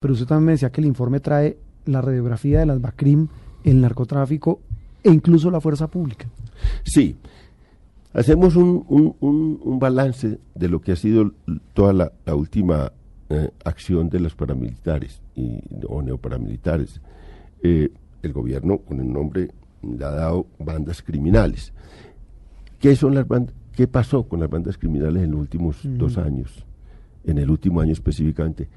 pero usted también me decía que el informe trae la radiografía de las BACRIM, el narcotráfico e incluso la fuerza pública. Sí, hacemos un, un, balance de lo que ha sido toda la, última eh, acción de los paramilitares y, o neoparamilitares. Eh, el gobierno, con el nombre, le ha dado bandas criminales. ¿Qué son las bandas? ¿Qué pasó con las bandas criminales en los últimos dos años? En el último año específicamente.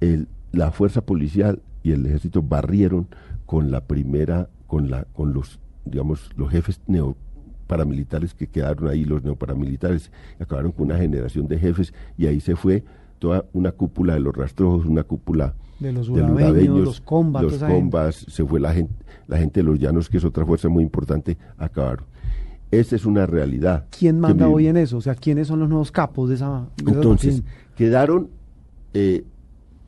El, la fuerza policial y el ejército barrieron con la primera, con la, con los, digamos, los jefes neoparamilitares que quedaron ahí, los neoparamilitares, acabaron con una generación de jefes y ahí se fue toda una cúpula de los rastrojos, una cúpula de los urabeños, los combas, los combas se fue la gente, la gente de los llanos, que es otra fuerza muy importante, acabaron. Esa es una realidad. ¿Quién manda hoy en eso? O sea, ¿quiénes son los nuevos capos de esa? Entonces, quedaron eh,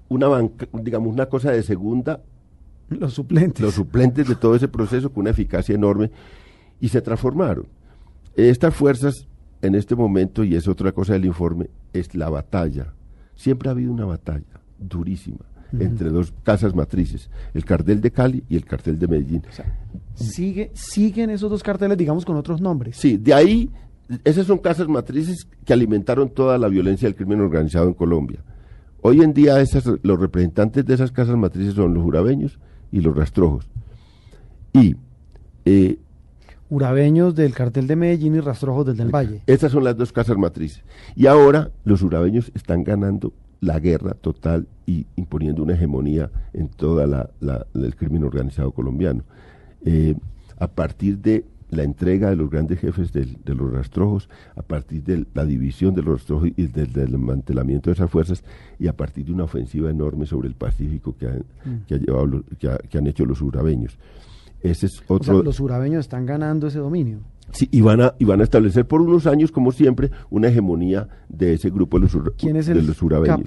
una banca, digamos, una cosa de segunda. Los suplentes. Los suplentes de todo ese proceso con una eficacia enorme y se transformaron. Estas fuerzas, en este momento, y es otra cosa del informe, es la batalla. Siempre ha habido una batalla durísima entre dos casas matrices, el cartel de Cali y el cartel de Medellín. sigue, siguen esos dos carteles, digamos, con otros nombres. Sí, de ahí, esas son casas matrices que alimentaron toda la violencia del crimen organizado en Colombia. Hoy en día esas, los representantes de esas casas matrices son los urabeños y los rastrojos. Y eh, urabeños del cartel de Medellín y rastrojos del del Valle. Esas son las dos casas matrices. Y ahora los urabeños están ganando la guerra total y imponiendo una hegemonía en toda la, el crimen organizado colombiano. Eh, a partir de la entrega de los grandes jefes de los rastrojos, a partir de la división de los rastrojos y del, desmantelamiento de esas fuerzas, y a partir de una ofensiva enorme sobre el Pacífico que, han, mm. que, ha llevado, que, han hecho los urabeños. Ese es otro... los urabeños están ganando ese dominio. Sí, y van, a, y van a establecer por unos años, como siempre, una hegemonía de ese grupo de los, ¿Quién es el los urabeños.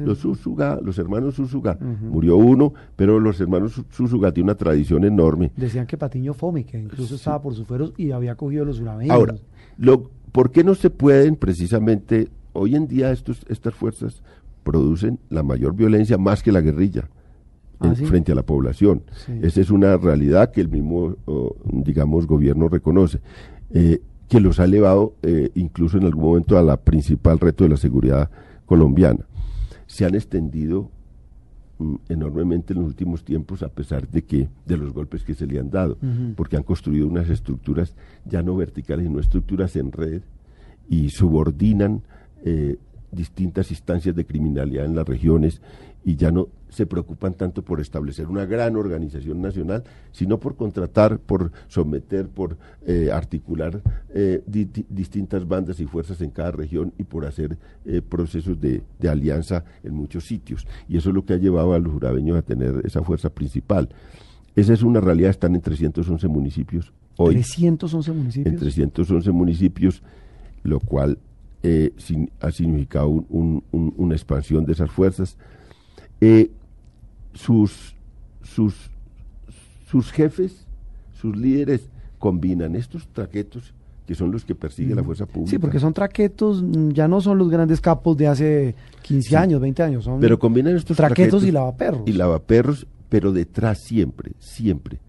Los Susuga, los hermanos Susuga. Murió uno, pero los hermanos Susuga tienen una tradición enorme. Decían que Patiño Fome, que incluso estaba por sus fueros y había cogido los urabeños. Ahora, lo, ¿por qué no se pueden precisamente, hoy en día estos, estas fuerzas producen la mayor violencia más que la guerrilla? ¿Ah, frente a la población. Esa es una realidad que el mismo, digamos, gobierno reconoce, eh, que los ha elevado eh, incluso en algún momento a la principal reto de la seguridad colombiana. Se han extendido mm, enormemente en los últimos tiempos a pesar de que de los golpes que se le han dado, porque han construido unas estructuras ya no verticales, sino estructuras en red y subordinan eh, distintas instancias de criminalidad en las regiones y ya no se preocupan tanto por establecer una gran organización nacional, sino por contratar, por someter, por eh, articular eh, distintas bandas y fuerzas en cada región y por hacer eh, procesos de, alianza en muchos sitios. Y eso es lo que ha llevado a los jurabeños a tener esa fuerza principal. Esa es una realidad, están en 311 municipios hoy. 311 municipios. En 311 municipios, lo cual ha significado una expansión de esas fuerzas eh, sus, sus, sus jefes, sus líderes combinan estos traquetos que son los que persigue la fuerza pública. Sí, porque son traquetos, mm, ya no son los grandes capos de hace 15 años, 20 años, son pero combinan estos traquetos, y lavaperros. Y lavaperros, pero detrás siempre, siempre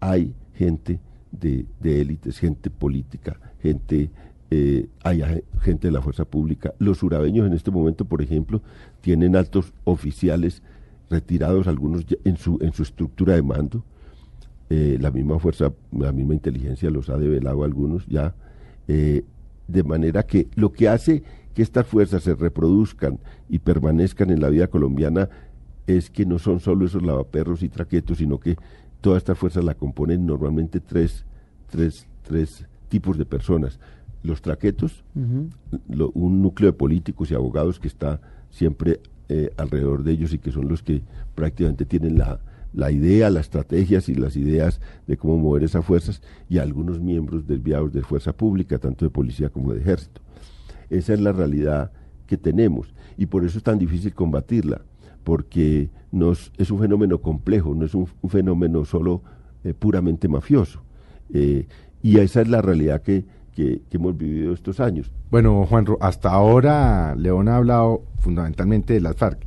hay gente de, de élites, gente política, gente eh, hay gente de la fuerza pública. Los urabeños en este momento, por ejemplo, tienen altos oficiales retirados, algunos en su, en su estructura de mando. Eh, la misma fuerza, la misma inteligencia los ha develado algunos ya. Eh, de manera que lo que hace que estas fuerzas se reproduzcan y permanezcan en la vida colombiana es que no son solo esos lavaperros y traquetos, sino que todas estas fuerzas la componen normalmente tres, tres, tres tipos de personas los traquetos, un núcleo de políticos y abogados que está siempre eh, alrededor de ellos y que son los que prácticamente tienen la, la idea, las estrategias y las ideas de cómo mover esas fuerzas y algunos miembros desviados de fuerza pública, tanto de policía como de ejército. Esa es la realidad que tenemos y por eso es tan difícil combatirla, porque nos, es un fenómeno complejo, no es un, fenómeno solo eh, puramente mafioso. Eh, y esa es la realidad que que, hemos vivido estos años. Bueno, Juan, hasta ahora León ha hablado fundamentalmente de las FARC.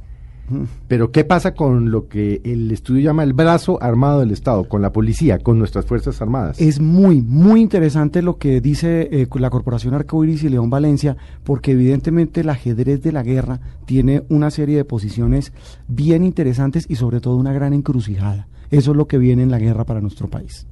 Pero ¿qué pasa con lo que el estudio llama el brazo armado del Estado, con la policía, con nuestras Fuerzas Armadas? Es muy, muy interesante lo que dice eh, la Corporación Arcoiris y León Valencia, porque evidentemente el ajedrez de la guerra tiene una serie de posiciones bien interesantes y sobre todo una gran encrucijada. Eso es lo que viene en la guerra para nuestro país.